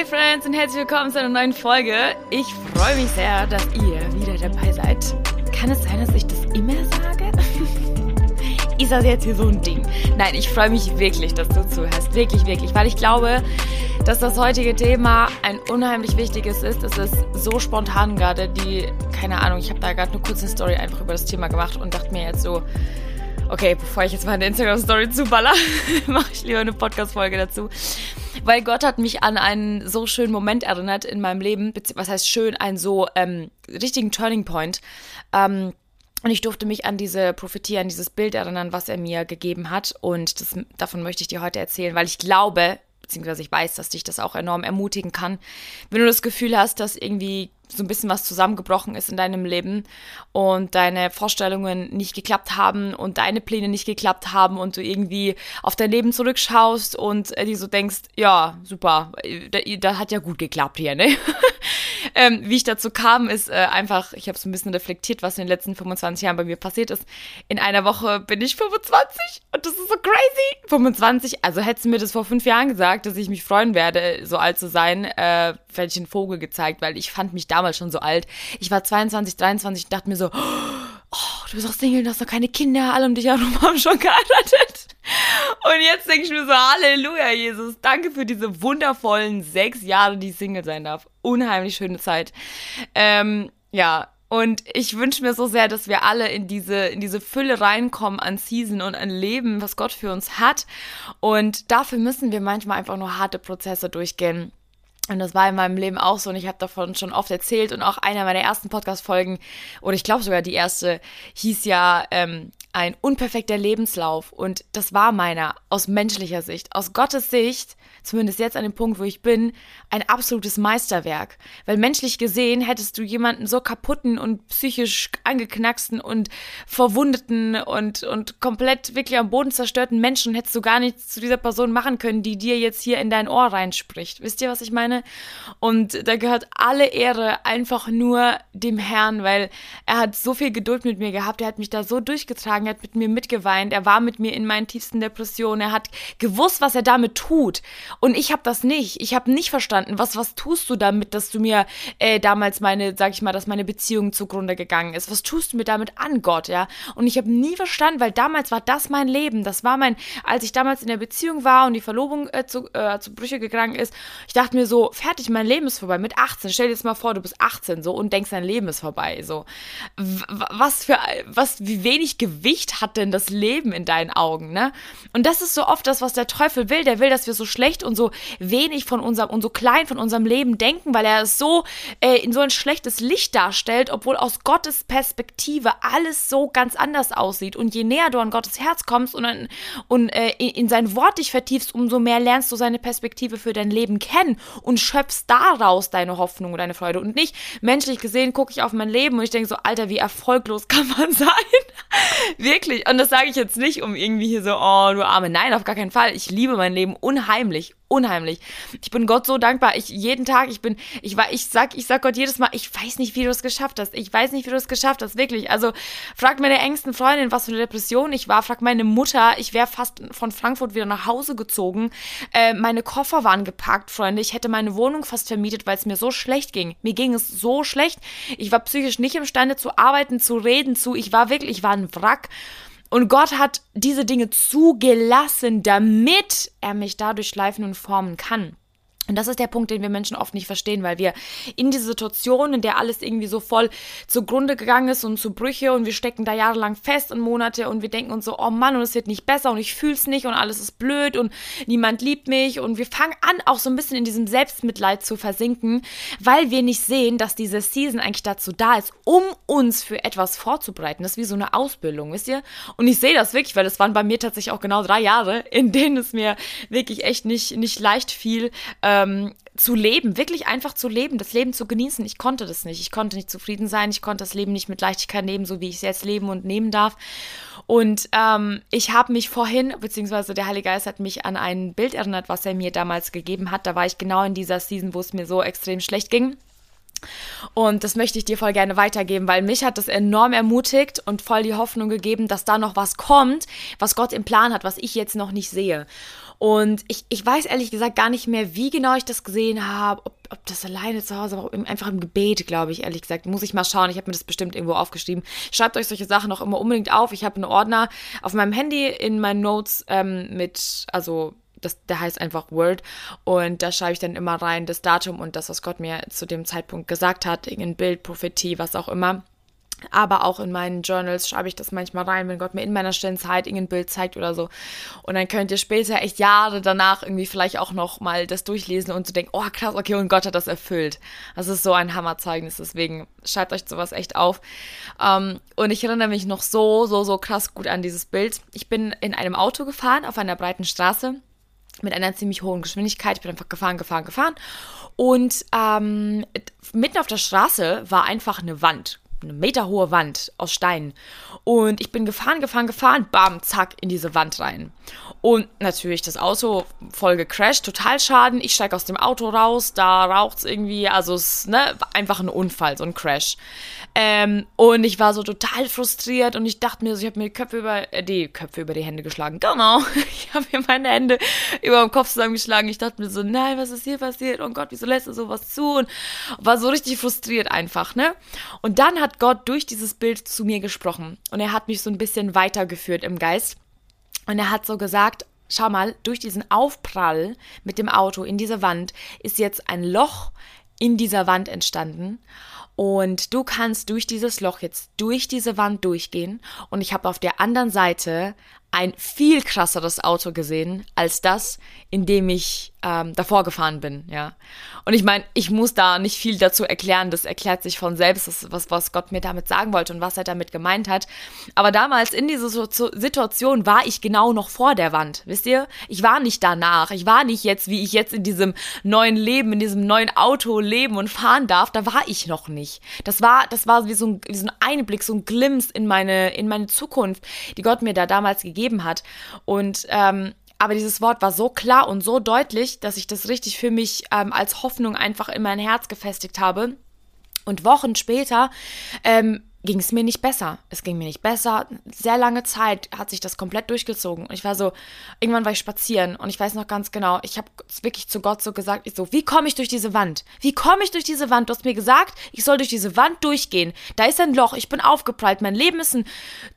Hi Friends und herzlich willkommen zu einer neuen Folge. Ich freue mich sehr, dass ihr wieder dabei seid. Kann es sein, dass ich das immer sage? Ist das jetzt hier so ein Ding? Nein, ich freue mich wirklich, dass du zuhörst. Wirklich, wirklich. Weil ich glaube, dass das heutige Thema ein unheimlich wichtiges ist. Es ist so spontan gerade, die, keine Ahnung, ich habe da gerade eine kurze Story einfach über das Thema gemacht und dachte mir jetzt so, okay, bevor ich jetzt mal eine Instagram-Story zuballer, mache ich lieber eine Podcast-Folge dazu. Weil Gott hat mich an einen so schönen Moment erinnert in meinem Leben, was heißt schön, einen so ähm, richtigen Turning Point. Ähm, und ich durfte mich an diese Prophetie, an dieses Bild erinnern, was er mir gegeben hat. Und das, davon möchte ich dir heute erzählen, weil ich glaube, beziehungsweise ich weiß, dass dich das auch enorm ermutigen kann. Wenn du das Gefühl hast, dass irgendwie so ein bisschen was zusammengebrochen ist in deinem Leben und deine Vorstellungen nicht geklappt haben und deine Pläne nicht geklappt haben und du irgendwie auf dein Leben zurückschaust und äh, dir so denkst, ja, super, da, hat ja gut geklappt hier, ne? ähm, wie ich dazu kam, ist äh, einfach, ich habe so ein bisschen reflektiert, was in den letzten 25 Jahren bei mir passiert ist. In einer Woche bin ich 25 und das ist so crazy. 25, also hättest du mir das vor fünf Jahren gesagt, dass ich mich freuen werde, so alt zu sein, äh, einen Vogel gezeigt, weil ich fand mich damals schon so alt. Ich war 22, 23 und dachte mir so, oh, du bist auch Single, du hast noch keine Kinder, alle um dich herum haben schon geheiratet. Und jetzt denke ich mir so, Halleluja, Jesus, danke für diese wundervollen sechs Jahre, die ich Single sein darf. Unheimlich schöne Zeit. Ähm, ja, und ich wünsche mir so sehr, dass wir alle in diese, in diese Fülle reinkommen an Season und an Leben, was Gott für uns hat. Und dafür müssen wir manchmal einfach nur harte Prozesse durchgehen. Und das war in meinem Leben auch so und ich habe davon schon oft erzählt und auch einer meiner ersten Podcast-Folgen, oder ich glaube sogar die erste, hieß ja ähm, ein unperfekter Lebenslauf. Und das war meiner aus menschlicher Sicht. Aus Gottes Sicht zumindest jetzt an dem Punkt, wo ich bin, ein absolutes Meisterwerk. Weil menschlich gesehen hättest du jemanden so kaputten und psychisch angeknacksten und verwundeten und, und komplett wirklich am Boden zerstörten Menschen hättest du gar nichts zu dieser Person machen können, die dir jetzt hier in dein Ohr reinspricht. Wisst ihr, was ich meine? Und da gehört alle Ehre einfach nur dem Herrn, weil er hat so viel Geduld mit mir gehabt, er hat mich da so durchgetragen, er hat mit mir mitgeweint, er war mit mir in meinen tiefsten Depressionen, er hat gewusst, was er damit tut. Und ich habe das nicht. Ich habe nicht verstanden, was, was tust du damit, dass du mir äh, damals meine, sag ich mal, dass meine Beziehung zugrunde gegangen ist. Was tust du mir damit an, Gott, ja? Und ich habe nie verstanden, weil damals war das mein Leben. Das war mein, als ich damals in der Beziehung war und die Verlobung äh, zu, äh, zu Brüche gegangen ist, ich dachte mir so, fertig, mein Leben ist vorbei. Mit 18, stell dir jetzt mal vor, du bist 18 so und denkst, dein Leben ist vorbei. So. was für, was, wie wenig Gewicht hat denn das Leben in deinen Augen, ne? Und das ist so oft das, was der Teufel will. Der will, dass wir so schlecht schlecht und so wenig von unserem und so klein von unserem Leben denken, weil er es so äh, in so ein schlechtes Licht darstellt, obwohl aus Gottes Perspektive alles so ganz anders aussieht. Und je näher du an Gottes Herz kommst und, an, und äh, in sein Wort dich vertiefst, umso mehr lernst du seine Perspektive für dein Leben kennen und schöpfst daraus deine Hoffnung und deine Freude. Und nicht menschlich gesehen gucke ich auf mein Leben und ich denke so, Alter, wie erfolglos kann man sein? Wirklich. Und das sage ich jetzt nicht, um irgendwie hier so, oh, du Arme. Nein, auf gar keinen Fall. Ich liebe mein Leben unheimlich unheimlich. Ich bin Gott so dankbar. Ich jeden Tag, ich bin, ich war, ich sag, ich sag Gott jedes Mal, ich weiß nicht, wie du es geschafft hast. Ich weiß nicht, wie du es geschafft hast, wirklich. Also frag meine engsten Freundin, was für eine Depression ich war. Frag meine Mutter. Ich wäre fast von Frankfurt wieder nach Hause gezogen. Äh, meine Koffer waren gepackt, Freunde. Ich hätte meine Wohnung fast vermietet, weil es mir so schlecht ging. Mir ging es so schlecht. Ich war psychisch nicht imstande zu arbeiten, zu reden, zu. Ich war wirklich, ich war ein Wrack. Und Gott hat diese Dinge zugelassen, damit er mich dadurch schleifen und formen kann. Und das ist der Punkt, den wir Menschen oft nicht verstehen, weil wir in diese Situation, in der alles irgendwie so voll zugrunde gegangen ist und zu Brüche und wir stecken da jahrelang fest und Monate und wir denken uns so, oh Mann, und es wird nicht besser und ich fühl's nicht und alles ist blöd und niemand liebt mich und wir fangen an, auch so ein bisschen in diesem Selbstmitleid zu versinken, weil wir nicht sehen, dass diese Season eigentlich dazu da ist, um uns für etwas vorzubereiten. Das ist wie so eine Ausbildung, wisst ihr? Und ich sehe das wirklich, weil es waren bei mir tatsächlich auch genau drei Jahre, in denen es mir wirklich echt nicht, nicht leicht fiel, äh, ähm, zu leben, wirklich einfach zu leben, das Leben zu genießen. Ich konnte das nicht. Ich konnte nicht zufrieden sein. Ich konnte das Leben nicht mit Leichtigkeit nehmen, so wie ich es jetzt leben und nehmen darf. Und ähm, ich habe mich vorhin, beziehungsweise der Heilige Geist hat mich an ein Bild erinnert, was er mir damals gegeben hat. Da war ich genau in dieser Season, wo es mir so extrem schlecht ging. Und das möchte ich dir voll gerne weitergeben, weil mich hat das enorm ermutigt und voll die Hoffnung gegeben, dass da noch was kommt, was Gott im Plan hat, was ich jetzt noch nicht sehe. Und ich, ich weiß ehrlich gesagt gar nicht mehr, wie genau ich das gesehen habe, ob, ob das alleine zu Hause war, einfach im Gebet, glaube ich, ehrlich gesagt. Muss ich mal schauen. Ich habe mir das bestimmt irgendwo aufgeschrieben. Schreibt euch solche Sachen auch immer unbedingt auf. Ich habe einen Ordner auf meinem Handy in meinen Notes ähm, mit, also das, der heißt einfach Word und da schreibe ich dann immer rein das Datum und das, was Gott mir zu dem Zeitpunkt gesagt hat, irgendein Bild, Prophetie, was auch immer. Aber auch in meinen Journals schreibe ich das manchmal rein, wenn Gott mir in meiner stillen Zeit irgendein Bild zeigt oder so. Und dann könnt ihr später echt Jahre danach irgendwie vielleicht auch noch mal das durchlesen und so denken, oh krass, okay, und Gott hat das erfüllt. Das ist so ein Hammerzeugnis, deswegen schreibt euch sowas echt auf. Ähm, und ich erinnere mich noch so, so, so krass gut an dieses Bild. Ich bin in einem Auto gefahren auf einer breiten Straße mit einer ziemlich hohen Geschwindigkeit. Ich bin einfach gefahren, gefahren, gefahren. Und ähm, mitten auf der Straße war einfach eine Wand eine meterhohe Wand aus Steinen. Und ich bin gefahren, gefahren, gefahren, bam, zack, in diese Wand rein. Und natürlich das Auto voll gecrashed, total Schaden. Ich steige aus dem Auto raus, da raucht es irgendwie, also es ne, einfach ein Unfall, so ein Crash. Ähm, und ich war so total frustriert und ich dachte mir so, ich habe mir die Köpfe über, äh, die Köpfe über die Hände geschlagen. Genau, ich habe mir meine Hände über dem Kopf zusammengeschlagen. Ich dachte mir so, nein, was ist hier passiert? Oh Gott, wieso lässt du sowas zu? Und war so richtig frustriert einfach, ne? Und dann hat Gott durch dieses Bild zu mir gesprochen und er hat mich so ein bisschen weitergeführt im Geist. Und er hat so gesagt, schau mal, durch diesen Aufprall mit dem Auto in diese Wand ist jetzt ein Loch in dieser Wand entstanden. Und du kannst durch dieses Loch jetzt durch diese Wand durchgehen. Und ich habe auf der anderen Seite ein viel krasseres Auto gesehen als das, in dem ich ähm, davor gefahren bin, ja. Und ich meine, ich muss da nicht viel dazu erklären, das erklärt sich von selbst, das, was, was Gott mir damit sagen wollte und was er damit gemeint hat. Aber damals in dieser Situation war ich genau noch vor der Wand, wisst ihr? Ich war nicht danach, ich war nicht jetzt, wie ich jetzt in diesem neuen Leben, in diesem neuen Auto leben und fahren darf, da war ich noch nicht. Das war, das war wie so ein, wie so ein Einblick, so ein Glimpse in meine, in meine Zukunft, die Gott mir da damals gegeben hat. Und ähm, aber dieses Wort war so klar und so deutlich, dass ich das richtig für mich ähm, als Hoffnung einfach in mein Herz gefestigt habe. Und Wochen später ähm, ging es mir nicht besser. Es ging mir nicht besser. Sehr lange Zeit hat sich das komplett durchgezogen. Und ich war so, irgendwann war ich spazieren und ich weiß noch ganz genau, ich habe wirklich zu Gott so gesagt, ich so, wie komme ich durch diese Wand? Wie komme ich durch diese Wand? Du hast mir gesagt, ich soll durch diese Wand durchgehen. Da ist ein Loch, ich bin aufgeprallt, mein Leben ist ein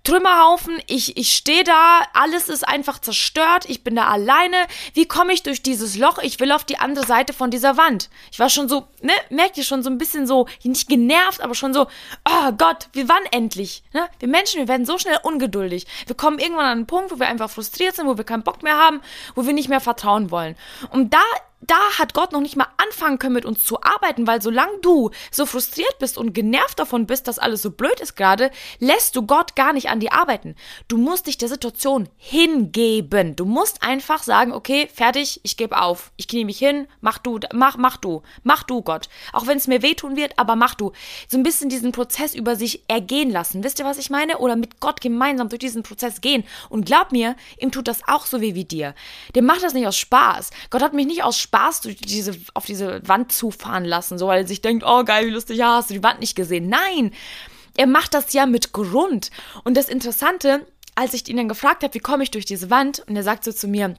Trümmerhaufen, ich, ich stehe da, alles ist einfach zerstört, ich bin da alleine. Wie komme ich durch dieses Loch? Ich will auf die andere Seite von dieser Wand. Ich war schon so, ne, merkt ihr schon so ein bisschen so, nicht genervt, aber schon so, oh Gott, wir wann endlich? Ne? Wir Menschen, wir werden so schnell ungeduldig. Wir kommen irgendwann an einen Punkt, wo wir einfach frustriert sind, wo wir keinen Bock mehr haben, wo wir nicht mehr vertrauen wollen. Und da da hat Gott noch nicht mal anfangen können, mit uns zu arbeiten, weil solange du so frustriert bist und genervt davon bist, dass alles so blöd ist gerade, lässt du Gott gar nicht an dir arbeiten. Du musst dich der Situation hingeben. Du musst einfach sagen, okay, fertig, ich gebe auf. Ich knie mich hin, mach du, mach, mach du, mach du, Gott. Auch wenn es mir wehtun wird, aber mach du. So ein bisschen diesen Prozess über sich ergehen lassen. Wisst ihr, was ich meine? Oder mit Gott gemeinsam durch diesen Prozess gehen. Und glaub mir, ihm tut das auch so weh wie dir. Dem macht das nicht aus Spaß. Gott hat mich nicht aus Spaß Spaß durch diese, auf diese Wand zufahren lassen, so weil er sich denkt, oh geil, wie lustig, ja, hast du die Wand nicht gesehen. Nein, er macht das ja mit Grund. Und das Interessante, als ich ihn dann gefragt habe, wie komme ich durch diese Wand, und er sagt so zu mir,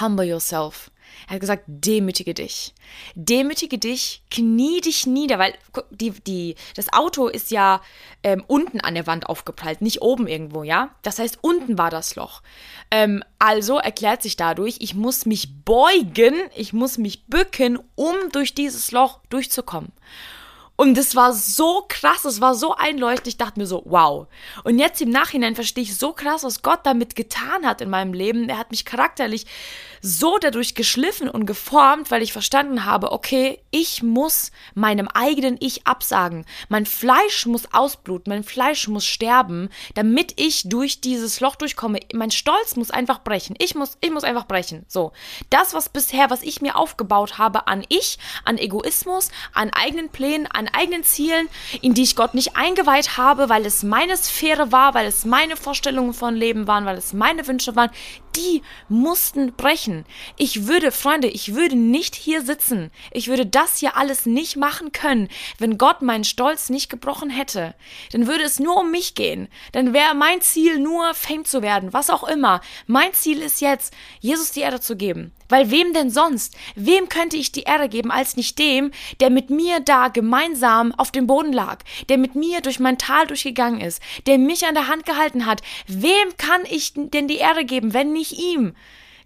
humble yourself. Er hat gesagt, demütige dich. Demütige dich, knie dich nieder, weil die, die, das Auto ist ja ähm, unten an der Wand aufgeprallt, nicht oben irgendwo, ja? Das heißt, unten war das Loch. Ähm, also erklärt sich dadurch, ich muss mich beugen, ich muss mich bücken, um durch dieses Loch durchzukommen. Und es war so krass, es war so einleuchtend. Ich dachte mir so, wow. Und jetzt im Nachhinein verstehe ich so krass, was Gott damit getan hat in meinem Leben. Er hat mich charakterlich so dadurch geschliffen und geformt, weil ich verstanden habe, okay, ich muss meinem eigenen Ich absagen. Mein Fleisch muss ausbluten, mein Fleisch muss sterben, damit ich durch dieses Loch durchkomme. Mein Stolz muss einfach brechen. Ich muss, ich muss einfach brechen. So. Das, was bisher, was ich mir aufgebaut habe an Ich, an Egoismus, an eigenen Plänen, an eigenen Zielen, in die ich Gott nicht eingeweiht habe, weil es meine Sphäre war, weil es meine Vorstellungen von Leben waren, weil es meine Wünsche waren, die mussten brechen. Brechen. Ich würde, Freunde, ich würde nicht hier sitzen. Ich würde das hier alles nicht machen können, wenn Gott meinen Stolz nicht gebrochen hätte. Dann würde es nur um mich gehen. Dann wäre mein Ziel nur Fame zu werden, was auch immer. Mein Ziel ist jetzt, Jesus die Erde zu geben. Weil wem denn sonst? Wem könnte ich die Ehre geben als nicht dem, der mit mir da gemeinsam auf dem Boden lag, der mit mir durch mein Tal durchgegangen ist, der mich an der Hand gehalten hat? Wem kann ich denn die Ehre geben, wenn nicht ihm?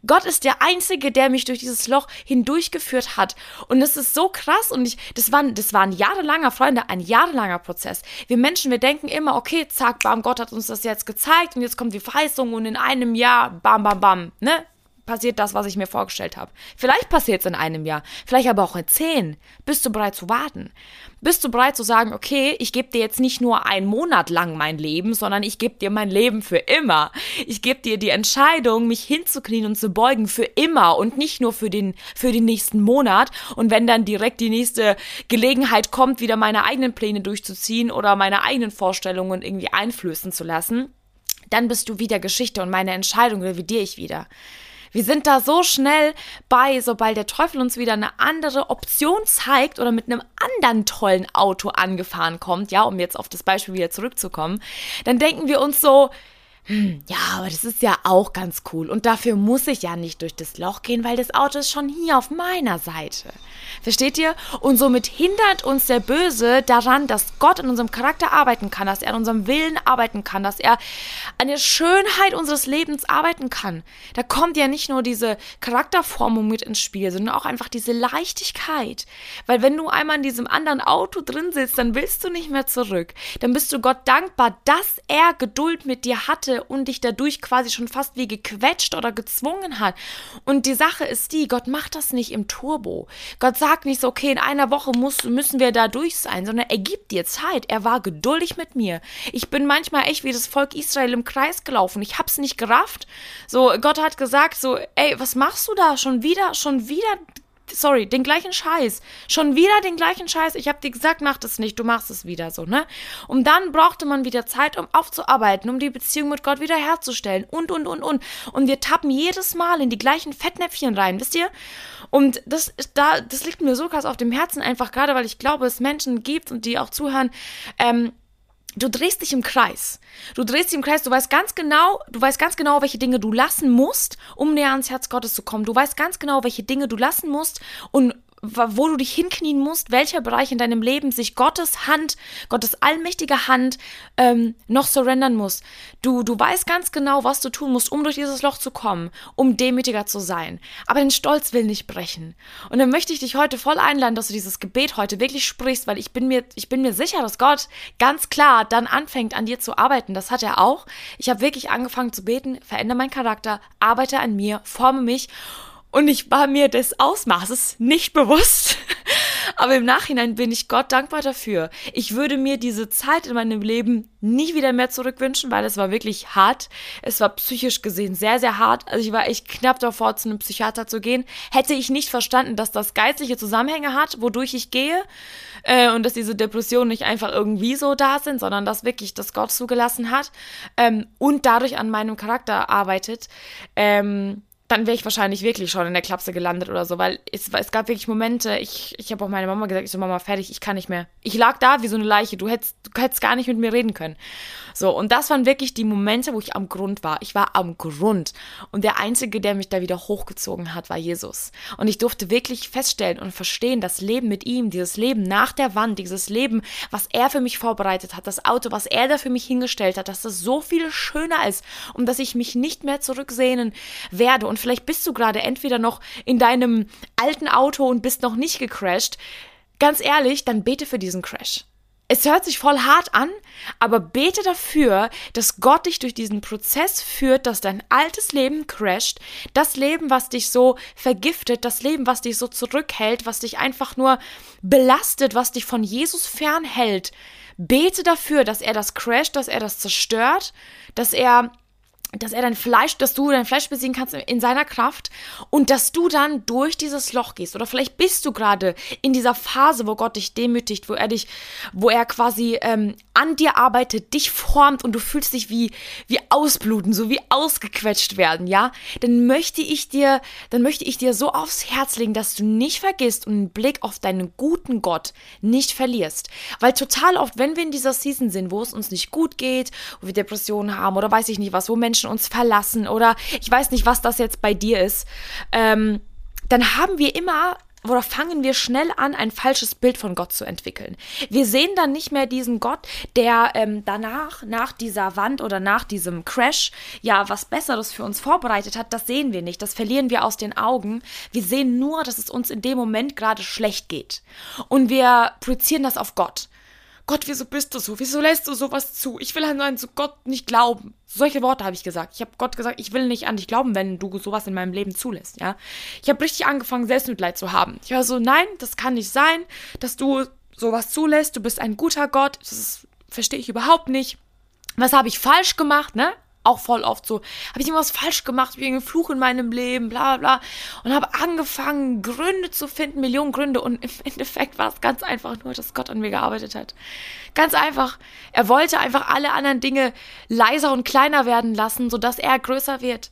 Gott ist der Einzige, der mich durch dieses Loch hindurchgeführt hat. Und das ist so krass. Und ich, das war, das war ein jahrelanger, Freunde, ein jahrelanger Prozess. Wir Menschen, wir denken immer, okay, zack, bam, Gott hat uns das jetzt gezeigt und jetzt kommt die Verheißung und in einem Jahr, bam, bam, bam, ne? Passiert das, was ich mir vorgestellt habe. Vielleicht passiert es in einem Jahr, vielleicht aber auch in zehn. Bist du bereit zu warten? Bist du bereit zu sagen, okay, ich gebe dir jetzt nicht nur einen Monat lang mein Leben, sondern ich gebe dir mein Leben für immer. Ich gebe dir die Entscheidung, mich hinzuknien und zu beugen für immer und nicht nur für den, für den nächsten Monat. Und wenn dann direkt die nächste Gelegenheit kommt, wieder meine eigenen Pläne durchzuziehen oder meine eigenen Vorstellungen irgendwie einflößen zu lassen, dann bist du wieder Geschichte und meine Entscheidung revidiere ich wieder. Wir sind da so schnell bei, sobald der Teufel uns wieder eine andere Option zeigt oder mit einem anderen tollen Auto angefahren kommt, ja, um jetzt auf das Beispiel wieder zurückzukommen, dann denken wir uns so, ja, aber das ist ja auch ganz cool. Und dafür muss ich ja nicht durch das Loch gehen, weil das Auto ist schon hier auf meiner Seite. Versteht ihr? Und somit hindert uns der Böse daran, dass Gott in unserem Charakter arbeiten kann, dass er an unserem Willen arbeiten kann, dass er an der Schönheit unseres Lebens arbeiten kann. Da kommt ja nicht nur diese Charakterformung mit ins Spiel, sondern auch einfach diese Leichtigkeit. Weil wenn du einmal in diesem anderen Auto drin sitzt, dann willst du nicht mehr zurück. Dann bist du Gott dankbar, dass er Geduld mit dir hatte und dich dadurch quasi schon fast wie gequetscht oder gezwungen hat. Und die Sache ist die, Gott macht das nicht im Turbo. Gott sagt nicht so, okay, in einer Woche muss, müssen wir da durch sein, sondern er gibt dir Zeit. Er war geduldig mit mir. Ich bin manchmal echt wie das Volk Israel im Kreis gelaufen. Ich hab's nicht gerafft. So, Gott hat gesagt so, ey, was machst du da? Schon wieder, schon wieder sorry, den gleichen Scheiß. Schon wieder den gleichen Scheiß. Ich habe dir gesagt, mach das nicht, du machst es wieder so, ne? Und dann brauchte man wieder Zeit, um aufzuarbeiten, um die Beziehung mit Gott wiederherzustellen und, und, und, und. Und wir tappen jedes Mal in die gleichen Fettnäpfchen rein, wisst ihr? Und das, da, das liegt mir so krass auf dem Herzen, einfach gerade, weil ich glaube, es Menschen gibt und die auch zuhören, ähm, du drehst dich im Kreis. Du drehst dich im Kreis, du weißt ganz genau, du weißt ganz genau, welche Dinge du lassen musst, um näher ans Herz Gottes zu kommen. Du weißt ganz genau, welche Dinge du lassen musst und wo du dich hinknien musst, welcher Bereich in deinem Leben sich Gottes Hand, Gottes allmächtige Hand ähm, noch surrendern muss. Du, du weißt ganz genau, was du tun musst, um durch dieses Loch zu kommen, um demütiger zu sein. Aber dein Stolz will nicht brechen. Und dann möchte ich dich heute voll einladen, dass du dieses Gebet heute wirklich sprichst, weil ich bin mir, ich bin mir sicher, dass Gott ganz klar dann anfängt, an dir zu arbeiten. Das hat er auch. Ich habe wirklich angefangen zu beten, verändere meinen Charakter, arbeite an mir, forme mich und ich war mir des Ausmaßes nicht bewusst. Aber im Nachhinein bin ich Gott dankbar dafür. Ich würde mir diese Zeit in meinem Leben nie wieder mehr zurückwünschen, weil es war wirklich hart. Es war psychisch gesehen sehr, sehr hart. Also ich war echt knapp davor, zu einem Psychiater zu gehen. Hätte ich nicht verstanden, dass das geistliche Zusammenhänge hat, wodurch ich gehe äh, und dass diese Depressionen nicht einfach irgendwie so da sind, sondern dass wirklich das Gott zugelassen hat ähm, und dadurch an meinem Charakter arbeitet. Ähm, dann wäre ich wahrscheinlich wirklich schon in der Klapse gelandet oder so, weil es, es gab wirklich Momente, ich, ich habe auch meine Mama gesagt, ich so, Mama, fertig, ich kann nicht mehr. Ich lag da wie so eine Leiche, du hättest, du hättest gar nicht mit mir reden können. So, und das waren wirklich die Momente, wo ich am Grund war. Ich war am Grund. Und der Einzige, der mich da wieder hochgezogen hat, war Jesus. Und ich durfte wirklich feststellen und verstehen, das Leben mit ihm, dieses Leben nach der Wand, dieses Leben, was er für mich vorbereitet hat, das Auto, was er da für mich hingestellt hat, dass das so viel schöner ist und dass ich mich nicht mehr zurücksehnen werde. Und vielleicht bist du gerade entweder noch in deinem alten Auto und bist noch nicht gecrashed. Ganz ehrlich, dann bete für diesen Crash. Es hört sich voll hart an, aber bete dafür, dass Gott dich durch diesen Prozess führt, dass dein altes Leben crasht, das Leben, was dich so vergiftet, das Leben, was dich so zurückhält, was dich einfach nur belastet, was dich von Jesus fernhält. Bete dafür, dass er das crasht, dass er das zerstört, dass er dass er dein Fleisch, dass du dein Fleisch besiegen kannst in seiner Kraft und dass du dann durch dieses Loch gehst. Oder vielleicht bist du gerade in dieser Phase, wo Gott dich demütigt, wo er dich, wo er quasi ähm, an dir arbeitet, dich formt und du fühlst dich wie, wie ausbluten, so wie ausgequetscht werden, ja? Dann möchte ich dir, dann möchte ich dir so aufs Herz legen, dass du nicht vergisst und einen Blick auf deinen guten Gott nicht verlierst. Weil total oft, wenn wir in dieser Season sind, wo es uns nicht gut geht, wo wir Depressionen haben oder weiß ich nicht was, wo Menschen Menschen uns verlassen oder ich weiß nicht, was das jetzt bei dir ist, ähm, dann haben wir immer oder fangen wir schnell an, ein falsches Bild von Gott zu entwickeln. Wir sehen dann nicht mehr diesen Gott, der ähm, danach, nach dieser Wand oder nach diesem Crash, ja, was Besseres für uns vorbereitet hat. Das sehen wir nicht. Das verlieren wir aus den Augen. Wir sehen nur, dass es uns in dem Moment gerade schlecht geht. Und wir projizieren das auf Gott. Gott, wieso bist du so? Wieso lässt du sowas zu? Ich will an so Gott nicht glauben. Solche Worte habe ich gesagt. Ich habe Gott gesagt, ich will nicht an dich glauben, wenn du sowas in meinem Leben zulässt, ja. Ich habe richtig angefangen, Selbstmitleid zu haben. Ich war so, nein, das kann nicht sein, dass du sowas zulässt. Du bist ein guter Gott. Das verstehe ich überhaupt nicht. Was habe ich falsch gemacht, ne? Auch voll oft so, habe ich irgendwas falsch gemacht, wie ein Fluch in meinem Leben, bla bla. Und habe angefangen, Gründe zu finden, Millionen Gründe. Und im Endeffekt war es ganz einfach nur, dass Gott an mir gearbeitet hat. Ganz einfach. Er wollte einfach alle anderen Dinge leiser und kleiner werden lassen, sodass er größer wird.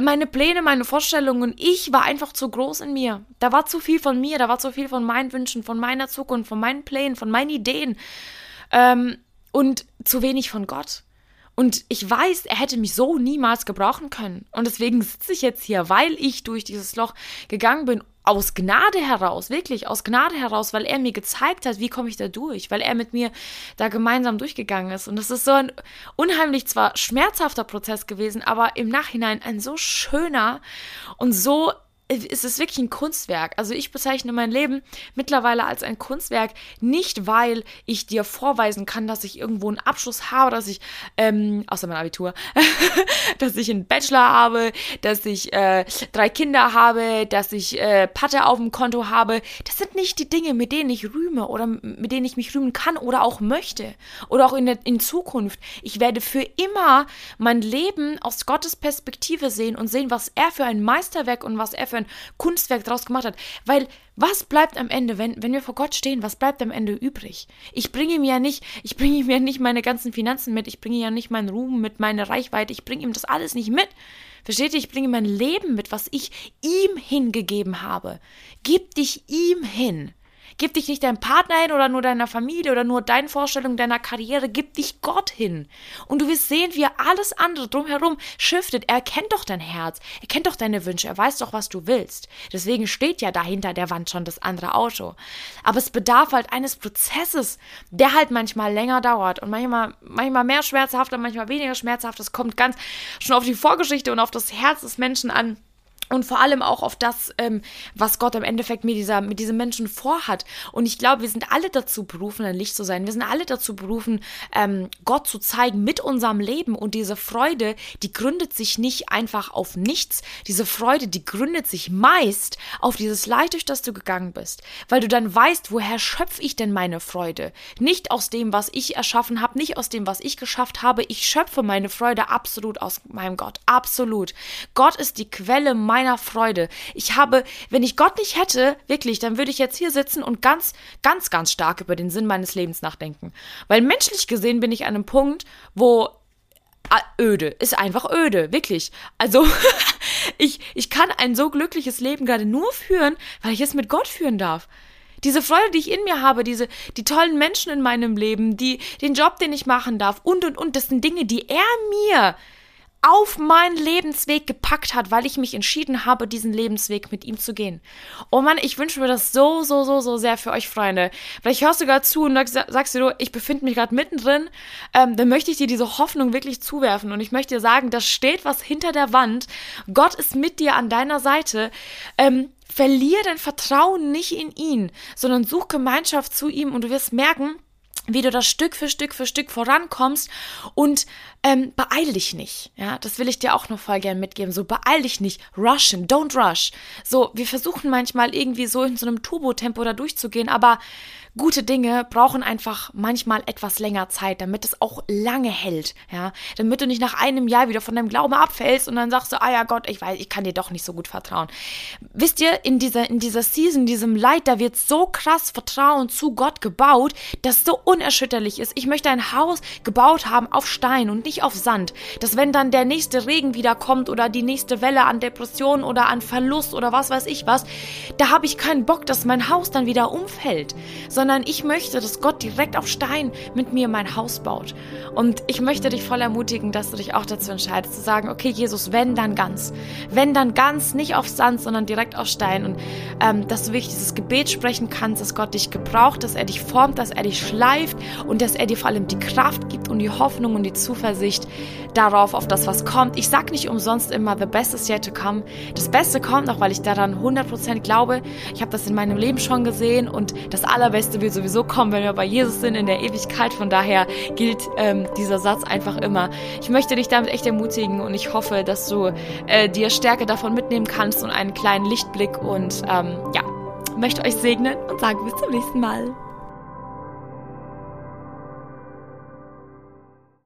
Meine Pläne, meine Vorstellungen, ich war einfach zu groß in mir. Da war zu viel von mir, da war zu viel von meinen Wünschen, von meiner Zukunft, von meinen Plänen, von meinen Ideen. Ähm, und zu wenig von Gott. Und ich weiß, er hätte mich so niemals gebrauchen können. Und deswegen sitze ich jetzt hier, weil ich durch dieses Loch gegangen bin, aus Gnade heraus, wirklich aus Gnade heraus, weil er mir gezeigt hat, wie komme ich da durch, weil er mit mir da gemeinsam durchgegangen ist. Und das ist so ein unheimlich zwar schmerzhafter Prozess gewesen, aber im Nachhinein ein so schöner und so es ist wirklich ein Kunstwerk. Also ich bezeichne mein Leben mittlerweile als ein Kunstwerk, nicht weil ich dir vorweisen kann, dass ich irgendwo einen Abschluss habe, dass ich, ähm, außer mein Abitur, dass ich einen Bachelor habe, dass ich äh, drei Kinder habe, dass ich äh, Patte auf dem Konto habe. Das sind nicht die Dinge, mit denen ich rühme oder mit denen ich mich rühmen kann oder auch möchte oder auch in, der, in Zukunft. Ich werde für immer mein Leben aus Gottes Perspektive sehen und sehen, was er für ein Meisterwerk und was er für für ein Kunstwerk daraus gemacht hat. Weil was bleibt am Ende, wenn, wenn wir vor Gott stehen, was bleibt am Ende übrig? Ich bringe ihm ja nicht, ich bringe ihm ja nicht meine ganzen Finanzen mit, ich bringe ja nicht meinen Ruhm mit, meine Reichweite, ich bringe ihm das alles nicht mit. Versteht ihr? Ich bringe mein Leben mit, was ich ihm hingegeben habe. Gib dich ihm hin. Gib dich nicht deinem Partner hin oder nur deiner Familie oder nur deinen Vorstellungen deiner Karriere. Gib dich Gott hin. Und du wirst sehen, wie alles andere drumherum shiftet. Er kennt doch dein Herz. Er kennt doch deine Wünsche. Er weiß doch, was du willst. Deswegen steht ja dahinter der Wand schon das andere Auto. Aber es bedarf halt eines Prozesses, der halt manchmal länger dauert und manchmal, manchmal mehr schmerzhaft und manchmal weniger schmerzhaft. Es kommt ganz schon auf die Vorgeschichte und auf das Herz des Menschen an und vor allem auch auf das, ähm, was Gott im Endeffekt mit, dieser, mit diesem Menschen vorhat. Und ich glaube, wir sind alle dazu berufen, ein Licht zu sein. Wir sind alle dazu berufen, ähm, Gott zu zeigen mit unserem Leben. Und diese Freude, die gründet sich nicht einfach auf nichts. Diese Freude, die gründet sich meist auf dieses Leid, durch das du gegangen bist. Weil du dann weißt, woher schöpfe ich denn meine Freude? Nicht aus dem, was ich erschaffen habe, nicht aus dem, was ich geschafft habe. Ich schöpfe meine Freude absolut aus meinem Gott. Absolut. Gott ist die Quelle meiner meiner Freude. Ich habe, wenn ich Gott nicht hätte, wirklich, dann würde ich jetzt hier sitzen und ganz, ganz, ganz stark über den Sinn meines Lebens nachdenken. Weil menschlich gesehen bin ich an einem Punkt, wo öde, ist einfach öde, wirklich. Also ich, ich kann ein so glückliches Leben gerade nur führen, weil ich es mit Gott führen darf. Diese Freude, die ich in mir habe, diese, die tollen Menschen in meinem Leben, die, den Job, den ich machen darf und und und, das sind Dinge, die er mir auf meinen Lebensweg gepackt hat, weil ich mich entschieden habe, diesen Lebensweg mit ihm zu gehen. Oh Mann, ich wünsche mir das so, so, so, so sehr für euch, Freunde. Vielleicht hörst du gerade zu und sagst du, ich befinde mich gerade mittendrin, ähm, dann möchte ich dir diese Hoffnung wirklich zuwerfen und ich möchte dir sagen, da steht was hinter der Wand. Gott ist mit dir an deiner Seite. Ähm, verlier dein Vertrauen nicht in ihn, sondern such Gemeinschaft zu ihm und du wirst merken, wie du da Stück für Stück für Stück vorankommst und ähm, beeil dich nicht. Ja, das will ich dir auch noch voll gern mitgeben. So beeil dich nicht, rushen, don't rush. So, wir versuchen manchmal irgendwie so in so einem Turbo-Tempo da durchzugehen, aber gute Dinge brauchen einfach manchmal etwas länger Zeit, damit es auch lange hält, ja, damit du nicht nach einem Jahr wieder von deinem Glauben abfällst und dann sagst du, ah ja Gott, ich weiß, ich kann dir doch nicht so gut vertrauen. Wisst ihr, in dieser, in dieser Season, diesem Leid, da wird so krass Vertrauen zu Gott gebaut, das so unerschütterlich ist. Ich möchte ein Haus gebaut haben auf Stein und nicht auf Sand, dass wenn dann der nächste Regen wieder kommt oder die nächste Welle an Depression oder an Verlust oder was weiß ich was, da habe ich keinen Bock, dass mein Haus dann wieder umfällt, sondern ich möchte, dass Gott direkt auf Stein mit mir mein Haus baut. Und ich möchte dich voll ermutigen, dass du dich auch dazu entscheidest, zu sagen, okay, Jesus, wenn dann ganz. Wenn dann ganz, nicht auf Sand, sondern direkt auf Stein. Und ähm, dass du wirklich dieses Gebet sprechen kannst, dass Gott dich gebraucht, dass er dich formt, dass er dich schleift und dass er dir vor allem die Kraft gibt und die Hoffnung und die Zuversicht darauf, auf das, was kommt. Ich sag nicht umsonst immer, the best is yet to come. Das Beste kommt noch, weil ich daran 100% glaube. Ich habe das in meinem Leben schon gesehen und das Allerbeste wird sowieso kommen, wenn wir bei Jesus sind in der Ewigkeit. Von daher gilt ähm, dieser Satz einfach immer. Ich möchte dich damit echt ermutigen und ich hoffe, dass du äh, dir Stärke davon mitnehmen kannst und einen kleinen Lichtblick und ähm, ja, möchte euch segnen und sage bis zum nächsten Mal.